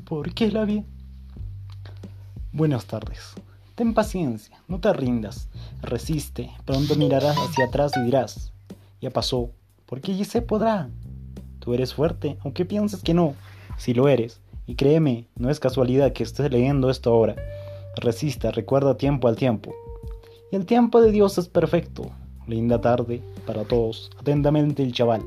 ¿Por qué la vi? Buenas tardes. Ten paciencia, no te rindas, resiste, pronto mirarás hacia atrás y dirás, ya pasó, porque ya se podrá. Tú eres fuerte, aunque pienses que no, si lo eres, y créeme, no es casualidad que estés leyendo esto ahora. Resista, recuerda tiempo al tiempo. Y el tiempo de Dios es perfecto. Linda tarde para todos. Atentamente el chaval.